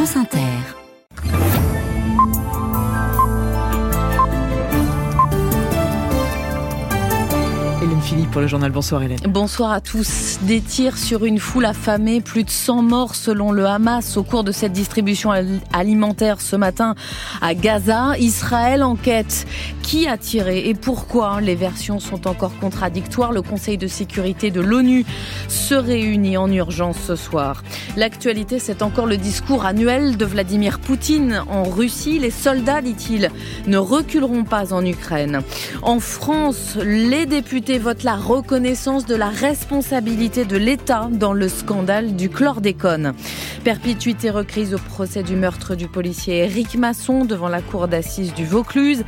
France Inter. Philippe pour le journal. Bonsoir Hélène. Bonsoir à tous. Des tirs sur une foule affamée, plus de 100 morts selon le Hamas au cours de cette distribution alimentaire ce matin à Gaza. Israël enquête. Qui a tiré et pourquoi? Les versions sont encore contradictoires. Le Conseil de sécurité de l'ONU se réunit en urgence ce soir. L'actualité, c'est encore le discours annuel de Vladimir Poutine en Russie. Les soldats, dit-il, ne reculeront pas en Ukraine. En France, les députés votent la reconnaissance de la responsabilité de l'État dans le scandale du chlordécone. Perpétuité recrise au procès du meurtre du policier Eric Masson devant la cour d'assises du Vaucluse.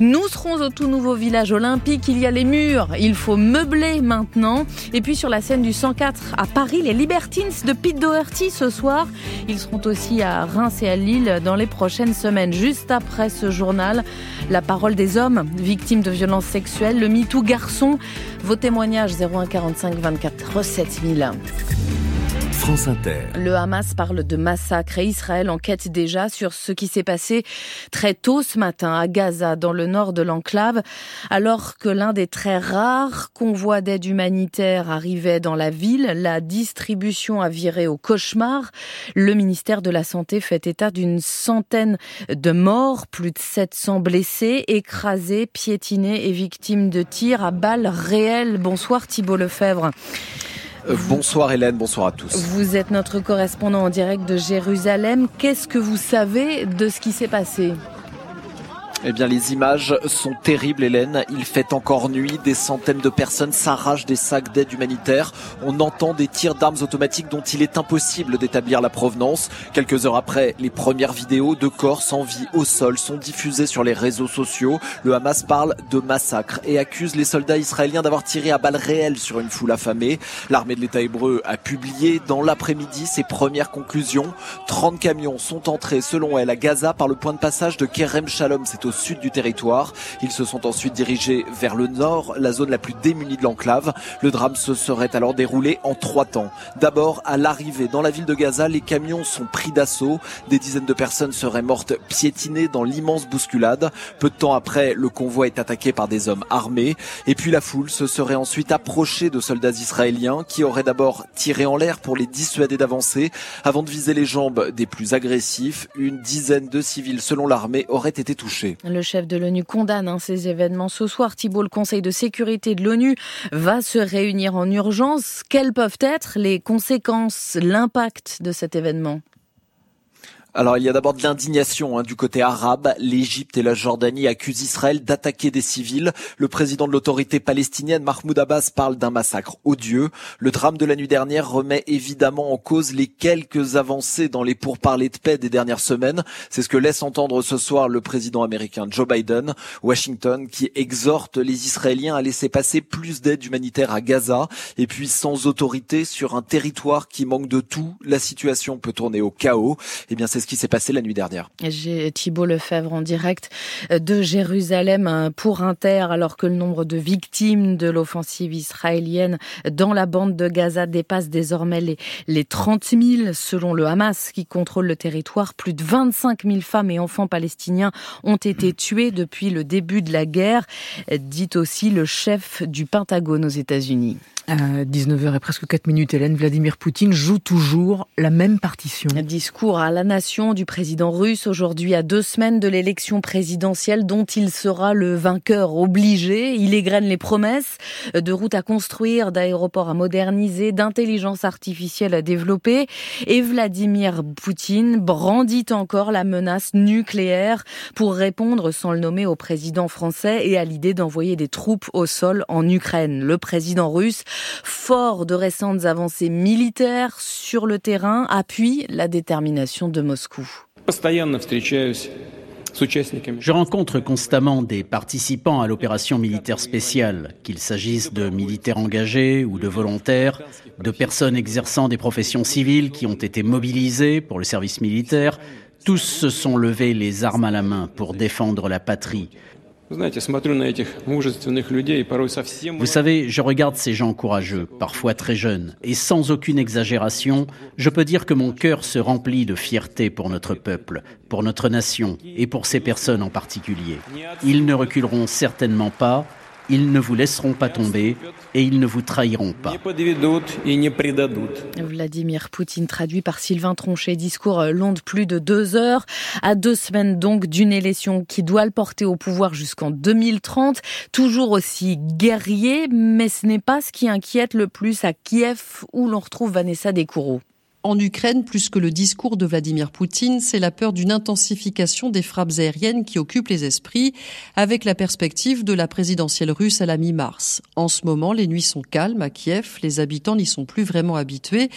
Nous serons au tout nouveau village olympique. Il y a les murs. Il faut meubler maintenant. Et puis sur la scène du 104 à Paris, les Libertines de Pete Doherty ce soir. Ils seront aussi à Reims et à Lille dans les prochaines semaines. Juste après ce journal, la parole des hommes victimes de violences sexuelles, le MeToo garçon. Vos témoignages 0145 24 7000. Le Hamas parle de massacre et Israël enquête déjà sur ce qui s'est passé très tôt ce matin à Gaza, dans le nord de l'enclave, alors que l'un des très rares convois d'aide humanitaire arrivait dans la ville. La distribution a viré au cauchemar. Le ministère de la Santé fait état d'une centaine de morts, plus de 700 blessés, écrasés, piétinés et victimes de tirs à balles réelles. Bonsoir Thibault Lefebvre. Bonsoir Hélène, bonsoir à tous. Vous êtes notre correspondant en direct de Jérusalem. Qu'est-ce que vous savez de ce qui s'est passé? Eh bien, les images sont terribles, Hélène. Il fait encore nuit. Des centaines de personnes s'arrachent des sacs d'aide humanitaire. On entend des tirs d'armes automatiques dont il est impossible d'établir la provenance. Quelques heures après, les premières vidéos de corps sans vie au sol sont diffusées sur les réseaux sociaux. Le Hamas parle de massacre et accuse les soldats israéliens d'avoir tiré à balles réelles sur une foule affamée. L'armée de l'État hébreu a publié dans l'après-midi ses premières conclusions. 30 camions sont entrés, selon elle, à Gaza par le point de passage de Kerem Shalom. Sud du territoire. Ils se sont ensuite dirigés vers le nord, la zone la plus démunie de l'enclave. Le drame se serait alors déroulé en trois temps. D'abord, à l'arrivée dans la ville de Gaza, les camions sont pris d'assaut. Des dizaines de personnes seraient mortes piétinées dans l'immense bousculade. Peu de temps après, le convoi est attaqué par des hommes armés. Et puis la foule se serait ensuite approchée de soldats israéliens qui auraient d'abord tiré en l'air pour les dissuader d'avancer avant de viser les jambes des plus agressifs. Une dizaine de civils, selon l'armée, auraient été touchés. Le chef de l'ONU condamne hein, ces événements. Ce soir, Thibault, le Conseil de sécurité de l'ONU va se réunir en urgence. Quelles peuvent être les conséquences, l'impact de cet événement? Alors il y a d'abord de l'indignation hein, du côté arabe. L'Égypte et la Jordanie accusent Israël d'attaquer des civils. Le président de l'autorité palestinienne, Mahmoud Abbas, parle d'un massacre odieux. Le drame de la nuit dernière remet évidemment en cause les quelques avancées dans les pourparlers de paix des dernières semaines. C'est ce que laisse entendre ce soir le président américain Joe Biden. Washington qui exhorte les Israéliens à laisser passer plus d'aide humanitaire à Gaza. Et puis sans autorité sur un territoire qui manque de tout, la situation peut tourner au chaos. Eh ce qui s'est passé la nuit dernière. J'ai Thibault Lefebvre en direct de Jérusalem hein, pour Inter, alors que le nombre de victimes de l'offensive israélienne dans la bande de Gaza dépasse désormais les, les 30 000 selon le Hamas qui contrôle le territoire. Plus de 25 000 femmes et enfants palestiniens ont été tués depuis le début de la guerre, dit aussi le chef du Pentagone aux États-Unis. À 19h et presque 4 minutes, Hélène, Vladimir Poutine joue toujours la même partition. Discours à la nation du président russe aujourd'hui à deux semaines de l'élection présidentielle dont il sera le vainqueur obligé. Il égrène les promesses de routes à construire, d'aéroports à moderniser, d'intelligence artificielle à développer. Et Vladimir Poutine brandit encore la menace nucléaire pour répondre sans le nommer au président français et à l'idée d'envoyer des troupes au sol en Ukraine. Le président russe fort de récentes avancées militaires sur le terrain, appuie la détermination de Moscou. Je rencontre constamment des participants à l'opération militaire spéciale, qu'il s'agisse de militaires engagés ou de volontaires, de personnes exerçant des professions civiles qui ont été mobilisées pour le service militaire. Tous se sont levés les armes à la main pour défendre la patrie. Vous savez, je regarde ces gens courageux, parfois très jeunes, et sans aucune exagération, je peux dire que mon cœur se remplit de fierté pour notre peuple, pour notre nation et pour ces personnes en particulier. Ils ne reculeront certainement pas, ils ne vous laisseront pas tomber et ils ne vous trahiront pas. Vladimir Poutine traduit par Sylvain Tronchet, discours euh, long de plus de deux heures, à deux semaines donc d'une élection qui doit le porter au pouvoir jusqu'en 2030, toujours aussi guerrier, mais ce n'est pas ce qui inquiète le plus à Kiev où l'on retrouve Vanessa Descoureaux. En Ukraine, plus que le discours de Vladimir Poutine, c'est la peur d'une intensification des frappes aériennes qui occupe les esprits, avec la perspective de la présidentielle russe à la mi-mars. En ce moment, les nuits sont calmes à Kiev, les habitants n'y sont plus vraiment habitués,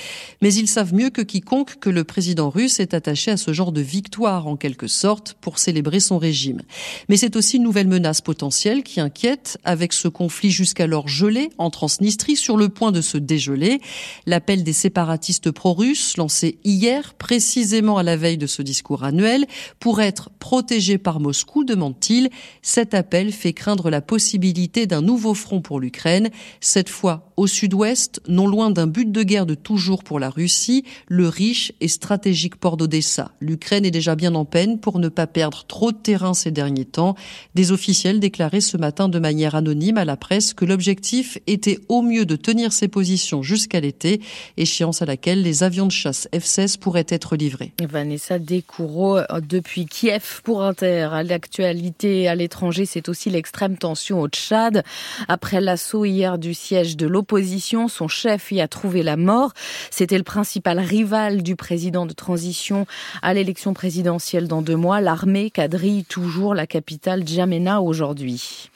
mais ils savent mieux que quiconque que le président russe est attaché à ce genre de victoire, en quelque sorte, pour célébrer son régime. Mais c'est aussi une nouvelle menace potentielle qui inquiète, avec ce conflit jusqu'alors gelé en Transnistrie sur le point de se dégeler. L'appel des séparatistes pro-russes lancé hier, précisément à la veille de ce discours annuel, pour être protégé par Moscou, demande-t-il. Cet appel fait craindre la possibilité d'un nouveau front pour l'Ukraine, cette fois au sud-ouest, non loin d'un but de guerre de toujours pour la Russie, le riche et stratégique port d'Odessa. L'Ukraine est déjà bien en peine pour ne pas perdre trop de terrain ces derniers temps. Des officiels déclaraient ce matin de manière anonyme à la presse que l'objectif était au mieux de tenir ses positions jusqu'à l'été, échéance à laquelle les avions de chasse F-16 pourrait être livrée. Vanessa Descoureaux depuis Kiev pour Inter. L'actualité à l'étranger, c'est aussi l'extrême tension au Tchad. Après l'assaut hier du siège de l'opposition, son chef y a trouvé la mort. C'était le principal rival du président de transition à l'élection présidentielle dans deux mois. L'armée quadrille toujours la capitale Djamena aujourd'hui.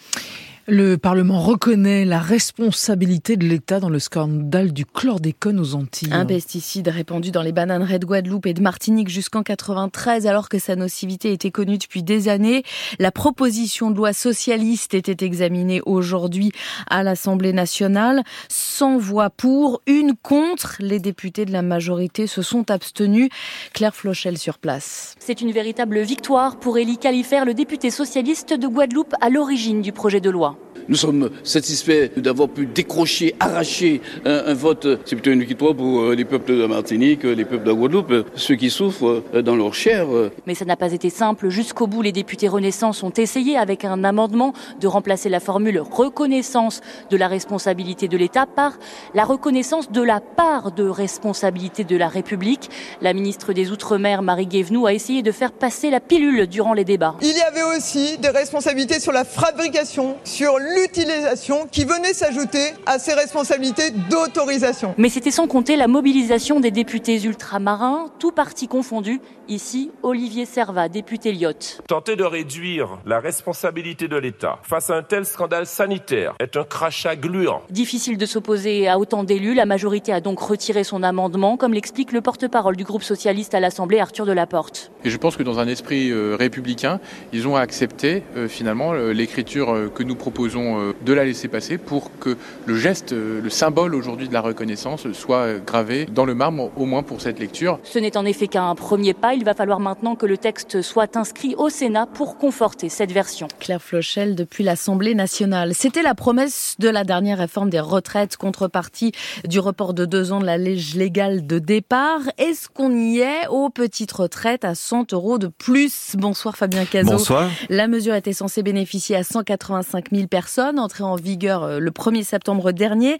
Le Parlement reconnaît la responsabilité de l'État dans le scandale du chlordécone aux Antilles. Un pesticide répandu dans les bananes de Guadeloupe et de Martinique jusqu'en 93, alors que sa nocivité était connue depuis des années. La proposition de loi socialiste était examinée aujourd'hui à l'Assemblée nationale. 100 voix pour, une contre. Les députés de la majorité se sont abstenus. Claire Flochel sur place. C'est une véritable victoire pour Élie Califère, le député socialiste de Guadeloupe à l'origine du projet de loi. Nous sommes satisfaits d'avoir pu décrocher, arracher un, vote. C'est plutôt une victoire pour euh, les peuples de Martinique, les peuples de Guadeloupe, ceux qui souffrent euh, dans leur chair. Mais ça n'a pas été simple. Jusqu'au bout, les députés Renaissance ont essayé, avec un amendement, de remplacer la formule reconnaissance de la responsabilité de l'État par la reconnaissance de la part de responsabilité de la République. La ministre des Outre-mer, Marie Guévenoux, a essayé de faire passer la pilule durant les débats. Il y avait aussi des responsabilités sur la fabrication, sur l'utilisation qui venait s'ajouter à ces responsabilités d'autorisation. Mais c'était sans compter la mobilisation des députés ultramarins, tout parti confondu. Ici, Olivier Servat, député Lyotte. Tenter de réduire la responsabilité de l'État face à un tel scandale sanitaire est un crachat gluant. Difficile de s'opposer à autant d'élus. La majorité a donc retiré son amendement, comme l'explique le porte-parole du groupe socialiste à l'Assemblée, Arthur Delaporte. Et je pense que dans un esprit euh, républicain, ils ont accepté euh, finalement euh, l'écriture que nous proposons euh, de la laisser passer pour que le geste, euh, le symbole aujourd'hui de la reconnaissance soit gravé dans le marbre, au moins pour cette lecture. Ce n'est en effet qu'un premier pas. Il va falloir maintenant que le texte soit inscrit au Sénat pour conforter cette version. Claire Flochel depuis l'Assemblée nationale. C'était la promesse de la dernière réforme des retraites, contrepartie du report de deux ans de la lège légale de départ. Est-ce qu'on y est aux petites retraites à 100 euros de plus? Bonsoir Fabien Cazot. Bonsoir. La mesure était censée bénéficier à 185 000 personnes entrée en vigueur euh, le 1er septembre dernier.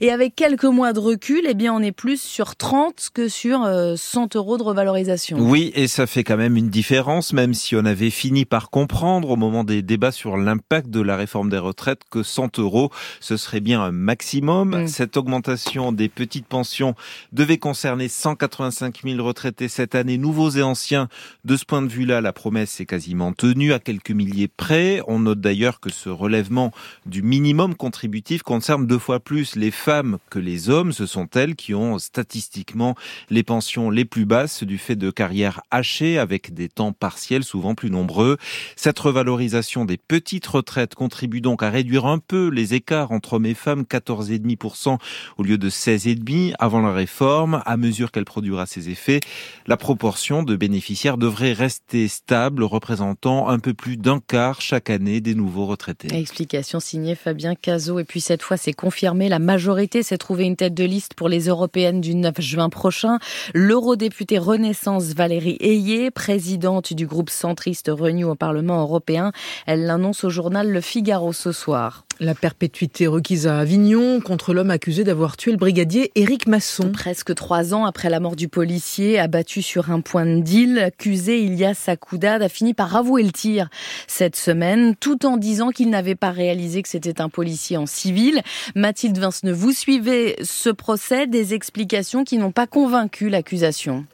Et avec quelques mois de recul, eh bien, on est plus sur 30 que sur 100 euh, euros de revalorisation. Oui, et ça fait quand même une différence, même si on avait fini par comprendre au moment des débats sur l'impact de la réforme des retraites que 100 euros, ce serait bien un maximum. Mm. Cette augmentation des petites pensions devait concerner 185 000 retraités cette année, nouveaux et anciens. De ce point de vue-là, la promesse est quasiment tenue à quelques milliers près. On note d'ailleurs que ce relèvement du minimum contributif concerne deux fois plus les femmes que les hommes. Ce sont elles qui ont statistiquement les pensions les plus basses du fait de carrières hachées avec des temps partiels souvent plus nombreux. Cette revalorisation des petites retraites contribue donc à réduire un peu les écarts entre hommes et femmes, 14,5% au lieu de 16,5% avant la réforme. À mesure qu'elle produira ses effets, la proportion de bénéficiaires devrait rester stable, représentant un peu plus d'un quart chaque année des nouveaux retraités. Explication signée Fabien Cazot. Et puis cette fois, c'est confirmé. La majorité s'est trouvée une tête de liste pour les européennes du 9 juin prochain. L'eurodéputée Renaissance Valérie Ayé, présidente du groupe centriste Renew au Parlement européen, elle l'annonce au journal Le Figaro ce soir. La perpétuité requise à Avignon contre l'homme accusé d'avoir tué le brigadier Éric Masson. Presque trois ans après la mort du policier, abattu sur un point de deal, l'accusé Ilias Sakoudad a fini par avouer le tir cette semaine, tout en disant qu'il n'avait pas réalisé que c'était un policier en civil. Mathilde Vinceneux, vous suivez ce procès, des explications qui n'ont pas convaincu l'accusation.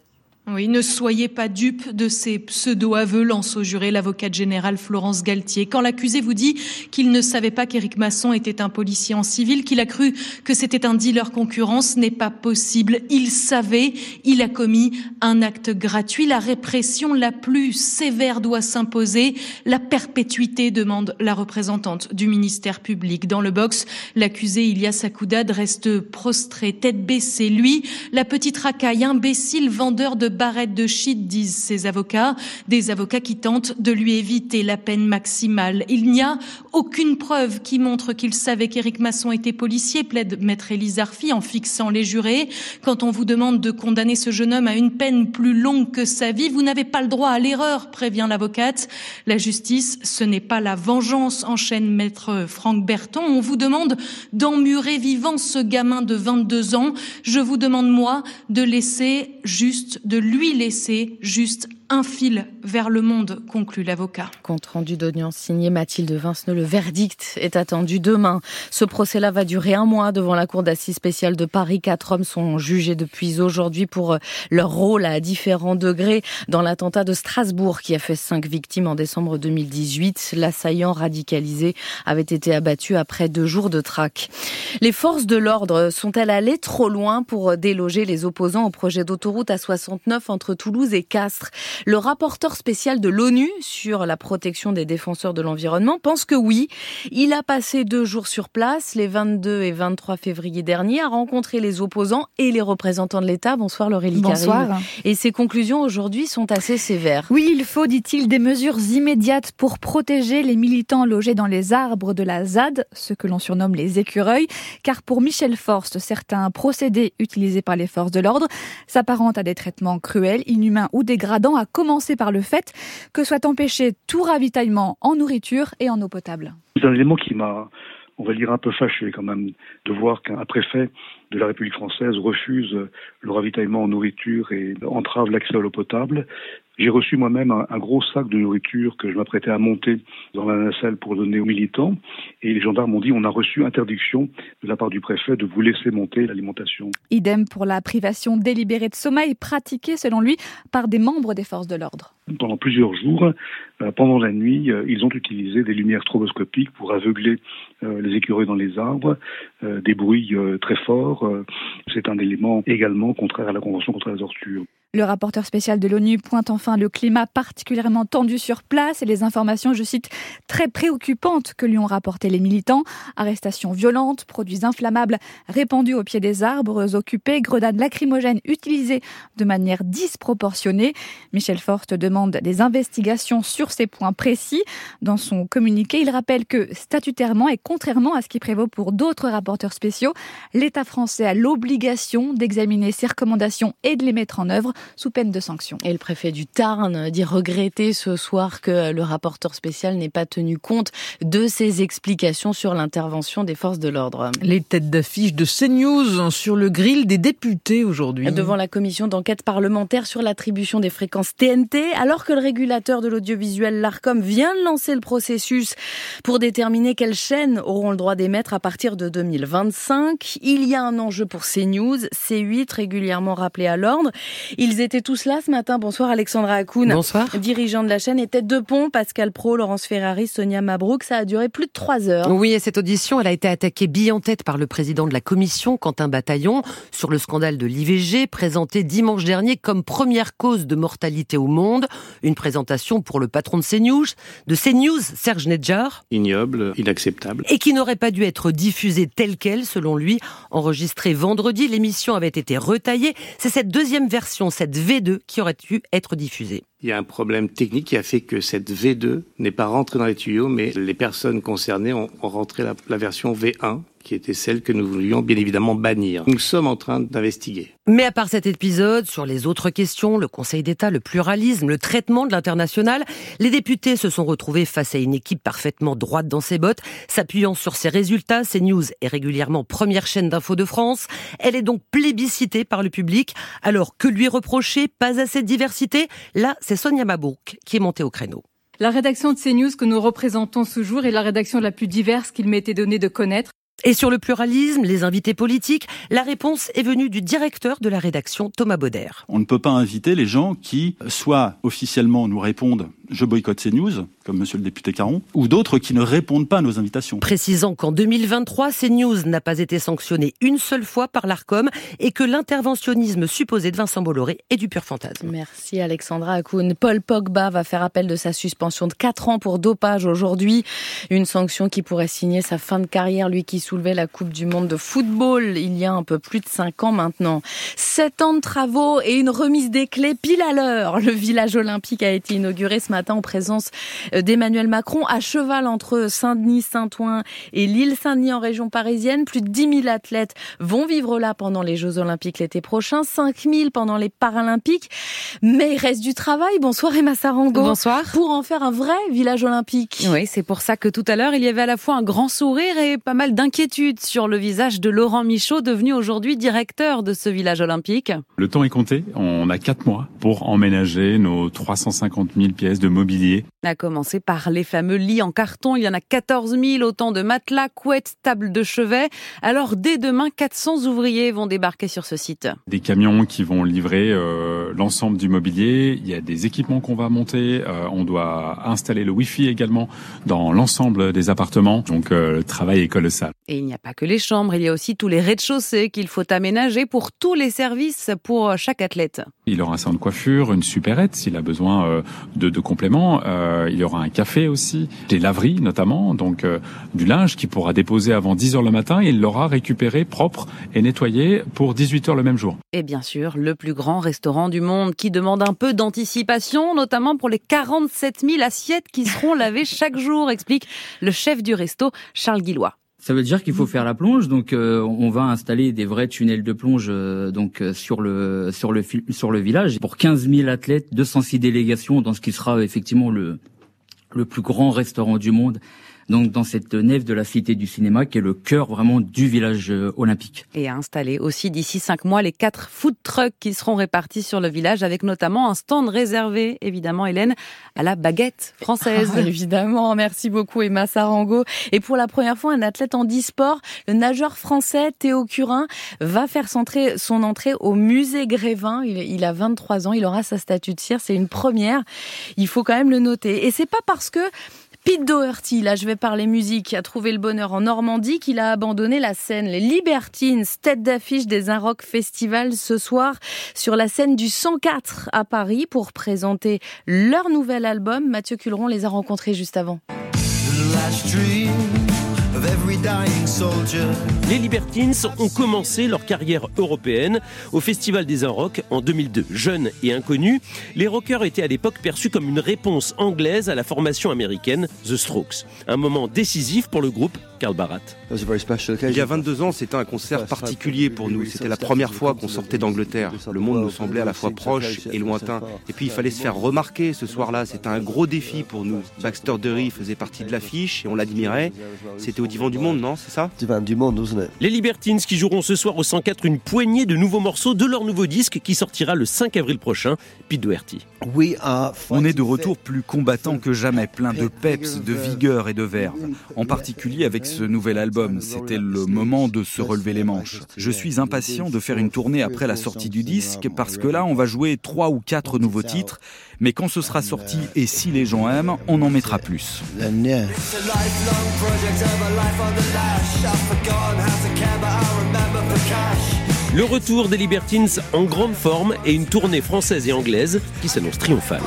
Oui, ne soyez pas dupes de ces pseudo-aveux, lance au juré l'avocate générale Florence Galtier. Quand l'accusé vous dit qu'il ne savait pas qu'Éric Masson était un policier en civil, qu'il a cru que c'était un dealer concurrent, ce n'est pas possible. Il savait, il a commis un acte gratuit. La répression la plus sévère doit s'imposer. La perpétuité demande la représentante du ministère public. Dans le box, l'accusé Ilias Akoudad reste prostré, tête baissée. Lui, la petite racaille, imbécile vendeur de barrette de shit, disent ses avocats, des avocats qui tentent de lui éviter la peine maximale. Il n'y a aucune preuve qui montre qu'il savait qu'Éric Masson était policier, plaide maître Élise Arfi en fixant les jurés. Quand on vous demande de condamner ce jeune homme à une peine plus longue que sa vie, vous n'avez pas le droit à l'erreur, prévient l'avocate. La justice, ce n'est pas la vengeance, enchaîne maître Franck Berton. On vous demande d'emmurer vivant ce gamin de 22 ans. Je vous demande, moi, de laisser juste, de lui laisser juste un fil vers le monde, conclut l'avocat. Compte rendu d'audience signé Mathilde Vinceneux. Le verdict est attendu demain. Ce procès-là va durer un mois devant la Cour d'assises spéciale de Paris. Quatre hommes sont jugés depuis aujourd'hui pour euh, leur rôle à différents degrés dans l'attentat de Strasbourg qui a fait cinq victimes en décembre 2018. L'assaillant radicalisé avait été abattu après deux jours de traque. Les forces de l'ordre sont-elles allées trop loin pour déloger les opposants au projet d'autoroute A69 entre Toulouse et Castres? Le rapporteur spécial de l'ONU sur la protection des défenseurs de l'environnement pense que oui. Il a passé deux jours sur place, les 22 et 23 février dernier, à rencontrer les opposants et les représentants de l'État. Bonsoir Laurélie Bonsoir. Et ses conclusions aujourd'hui sont assez sévères. Oui, il faut, dit-il, des mesures immédiates pour protéger les militants logés dans les arbres de la ZAD, ce que l'on surnomme les écureuils, car pour Michel Forst, certains procédés utilisés par les forces de l'ordre s'apparentent à des traitements cruels, inhumains ou dégradants à commencer par le fait que soit empêché tout ravitaillement en nourriture et en eau potable. C'est un élément qui m'a, on va dire, un peu fâché quand même de voir qu'un préfet de la République française refuse le ravitaillement en nourriture et entrave l'accès à l'eau potable. J'ai reçu moi-même un, gros sac de nourriture que je m'apprêtais à monter dans la nacelle pour donner aux militants. Et les gendarmes m'ont dit on a reçu interdiction de la part du préfet de vous laisser monter l'alimentation. Idem pour la privation délibérée de sommeil pratiquée, selon lui, par des membres des forces de l'ordre. Pendant plusieurs jours, euh, pendant la nuit, euh, ils ont utilisé des lumières stroboscopiques pour aveugler euh, les écureuils dans les arbres, des bruits très forts. C'est un élément également contraire à la Convention contre la torture. Le rapporteur spécial de l'ONU pointe enfin le climat particulièrement tendu sur place et les informations, je cite, très préoccupantes que lui ont rapporté les militants. Arrestations violentes, produits inflammables répandus au pied des arbres occupés, grenades lacrymogènes utilisées de manière disproportionnée. Michel Forst demande des investigations sur ces points précis. Dans son communiqué, il rappelle que statutairement et contrairement à ce qui prévaut pour d'autres rapporteurs spéciaux, l'État français a l'obligation d'examiner ces recommandations et de les mettre en œuvre sous peine de sanction. Et le préfet du Tarn dit regretter ce soir que le rapporteur spécial n'ait pas tenu compte de ses explications sur l'intervention des forces de l'ordre. Les têtes d'affiche de CNews sur le grill des députés aujourd'hui. Devant la commission d'enquête parlementaire sur l'attribution des fréquences TNT, alors que le régulateur de l'audiovisuel, l'ARCOM, vient de lancer le processus pour déterminer quelles chaînes auront le droit d'émettre à partir de 2025, il y a un enjeu pour CNews, C8 régulièrement rappelé à l'ordre. Il Ils étaient tous là ce matin. Bonsoir Alexandra Akoun. Bonsoir. Dirigeant de la chaîne et tête de pont, Pascal Pro, Laurence Ferrari, Sonia Mabrouk. Ça a duré plus de trois heures. Oui, et cette audition, elle a été attaquée bille en tête par le président de la commission, Quentin Bataillon, sur le scandale de l'IVG, présenté dimanche dernier comme première cause de mortalité au monde. Une présentation pour le patron de CNews, de CNews, Serge Nedjar. Ignoble, inacceptable. Et qui n'aurait pas dû être diffusée telle qu'elle, selon lui. Enregistrée vendredi, l'émission avait été retaillée. C'est cette deuxième version, cette V2, qui aurait dû être diffusée. Il y a un problème technique qui a fait que cette V2 n'est pas rentrée dans les tuyaux, mais les personnes concernées ont, rentré la, version V1, qui était celle que nous voulions bien évidemment bannir. Nous sommes en train d'investiguer. Mais à part cet épisode, sur les autres questions, le Conseil d'État, le pluralisme, le traitement de l'international, les députés se sont retrouvés face à une équipe parfaitement droite dans ses bottes, s'appuyant sur ses résultats. CNews est régulièrement première chaîne d'info de France. Elle est donc plébiscitée par le public. Alors que lui reprocher? Pas assez de diversité? Là, c'est Sonia Mabouk qui est montée au créneau. La rédaction de CNews que nous représentons ce jour est la rédaction la plus diverse qu'il m'ait été donné de connaître. Et sur le pluralisme, les invités politiques, la réponse est venue du directeur de la rédaction, Thomas Bauder. On ne peut pas inviter les gens qui, soit officiellement nous répondent je boycotte ces news, comme monsieur le député Caron, ou d'autres qui ne répondent pas à nos invitations. Précisant qu'en 2023, CNews n'a pas été sanctionné une seule fois par l'ARCOM et que l'interventionnisme supposé de Vincent Bolloré est du pur fantasme. Merci Alexandra Akoun. Paul Pogba va faire appel de sa suspension de 4 ans pour dopage aujourd'hui. Une sanction qui pourrait signer sa fin de carrière, lui qui soulevait la Coupe du Monde de football il y a un peu plus de 5 ans maintenant. 7 ans de travaux et une remise des clés pile à l'heure. Le village olympique a été inauguré ce matin en présence d'Emmanuel Macron, à cheval entre Saint-Denis, Saint-Ouen et l'île Saint-Denis en région parisienne. Plus de 10 000 athlètes vont vivre là pendant les Jeux Olympiques l'été prochain, 5 000 pendant les Paralympiques. Mais il reste du travail. Bonsoir Emma Sarango. Bonsoir. Pour en faire un vrai village olympique. Oui, c'est pour ça que tout à l'heure, il y avait à la fois un grand sourire et pas mal d'inquiétude sur le visage de Laurent Michaud, devenu aujourd'hui directeur de ce village olympique. Le temps est compté. On a 4 mois pour emménager nos 350 000 pièces de mobilier. À commencer par les fameux lits en carton. Il y en a 14 000, autant de matelas, couettes, tables de chevet. Alors dès demain, 400 ouvriers vont débarquer sur ce site. Des camions qui vont livrer euh, l'ensemble du mobilier. Il y a des équipements qu'on va monter. Euh, on doit installer le Wi-Fi également dans l'ensemble des appartements. Donc euh, le travail est colossal. Et il n'y a pas que les chambres, il y a aussi tous les rez-de-chaussée qu'il faut aménager pour tous les services pour chaque athlète. Il aura un salon de coiffure, une supérette s'il a besoin de, de compléments. Il y aura un café aussi, des laveries notamment, donc euh, du linge qui pourra déposer avant 10 heures le matin. Et il l'aura récupéré propre et nettoyé pour 18 heures le même jour. Et bien sûr, le plus grand restaurant du monde qui demande un peu d'anticipation, notamment pour les 47 000 assiettes qui seront lavées chaque jour, explique le chef du resto, Charles Guillois. Ça veut dire qu'il faut faire la plonge, donc euh, on va installer des vrais tunnels de plonge euh, donc euh, sur le sur le sur le village pour 15 000 athlètes, 206 délégations dans ce qui sera effectivement le le plus grand restaurant du monde donc dans cette nef de la Cité du Cinéma, qui est le cœur vraiment du village euh, olympique. Et à installer aussi d'ici cinq mois les quatre food trucks qui seront répartis sur le village, avec notamment un stand réservé, évidemment, Hélène, à la baguette française. Ah, évidemment, merci beaucoup Emma Sarango. Et pour la première fois, un athlète en e-sport, le nageur français Théo Curin, va faire son entrée au musée Grévin. Il, il a 23 ans, il aura sa statue de cire, c'est une première. Il faut quand même le noter. Et c'est pas parce que Pete Doherty, là je vais parler musique, a trouvé le bonheur en Normandie, qu'il a abandonné la scène. Les Libertines, tête d'affiche des Un Rock Festival ce soir sur la scène du 104 à Paris pour présenter leur nouvel album. Mathieu Culeron les a rencontrés juste avant. Les Libertines ont commencé leur carrière européenne au Festival des Rock en 2002. Jeunes et inconnus, les rockers étaient à l'époque perçus comme une réponse anglaise à la formation américaine The Strokes. Un moment décisif pour le groupe Karl Barat. Il y a 22 ans, c'était un concert particulier pour nous. C'était la première fois qu'on sortait d'Angleterre. Le monde nous semblait à la fois proche et lointain. Et puis il fallait se faire remarquer ce soir-là. C'était un gros défi pour nous. Baxter Dury faisait partie de l'affiche et on l'admirait. C'était au divan du monde, non C'est ça? Divan du monde, Les Libertines qui joueront ce soir au 104 une poignée de nouveaux morceaux de leur nouveau disque qui sortira le 5 avril prochain, Pete Doherty. On est de retour plus combattant que jamais, plein de peps, de vigueur et de verve. En particulier avec ce nouvel album. C'était le moment de se relever les manches. Je suis impatient de faire une tournée après la sortie du disque parce que là, on va jouer trois ou quatre nouveaux titres. Mais quand ce sera sorti et si les gens aiment, on en mettra plus. Le retour des Libertines en grande forme et une tournée française et anglaise qui s'annonce triomphale.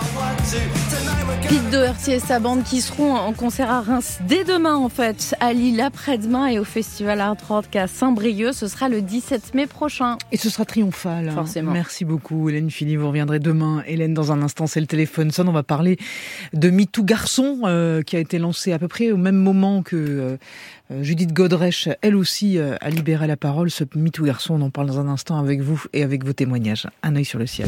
Pete Doherty et sa bande qui seront en concert à Reims dès demain en fait, à Lille après-demain et au Festival Art Rock à Saint-Brieuc. Ce sera le 17 mai prochain. Et ce sera triomphal. hein. Forcément. Merci beaucoup Hélène Philly, vous reviendrez demain. Hélène, dans un instant, c'est le téléphone sonne. On va parler de MeToo Garçon euh, qui a été lancé à peu près au même moment que euh, euh, Judith Godrèche, elle aussi, euh, a libéré la parole. Ce MeToo Garçon, on en parle dans un instant avec vous et avec vos témoignages. Un œil sur le ciel.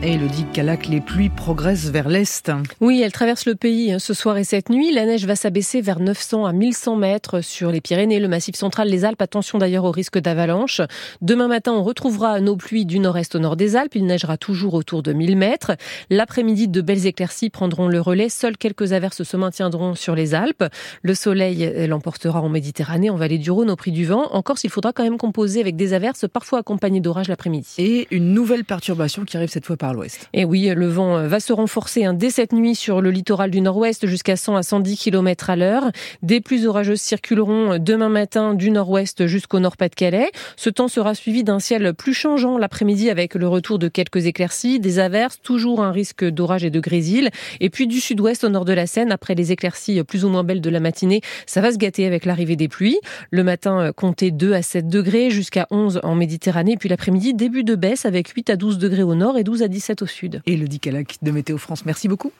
Et Elodie Calac, les pluies progressent vers l'est. Oui, elle traverse le pays hein, ce soir et cette nuit. La neige va s'abaisser vers 900 à 1100 mètres sur les Pyrénées, le Massif central, les Alpes. Attention d'ailleurs au risque d'avalanche. Demain matin, on retrouvera nos pluies du nord-est au nord des Alpes. Il neigera toujours autour de 1000 mètres. L'après-midi, de belles éclaircies prendront le relais. Seules quelques averses se maintiendront sur les Alpes. Le soleil euh, l'emportera en Méditerranée, en vallée du Rhône, au prix du vent. En Corse, il faudra quand même composer avec des averses, parfois accompagnées d'orages l'après-midi. Et une nouvelle perturbation qui arrive cette fois par Et oui, le vent va se renforcer hein, dès cette nuit sur le littoral du nord-ouest jusqu'à 100 à 110 km à l'heure. Des pluies orageuses circuleront demain matin du nord-ouest jusqu'au nord-Pas-de-Calais. Ce temps sera suivi d'un ciel plus changeant l'après-midi avec le retour de quelques éclaircies, des averses, toujours un risque d'orage et de grésil. Et puis du sud-ouest au nord de la Seine, après les éclaircies plus ou moins belles de la matinée, ça va se gâter avec l'arrivée des pluies. Le matin, comptez 2 à 7 degrés jusqu'à 11 en Méditerranée. Puis l'après-midi, début de baisse avec 8 à 12 degrés au nord et 12 à 17 au sud. Et Elodie Calac de Météo France, merci beaucoup.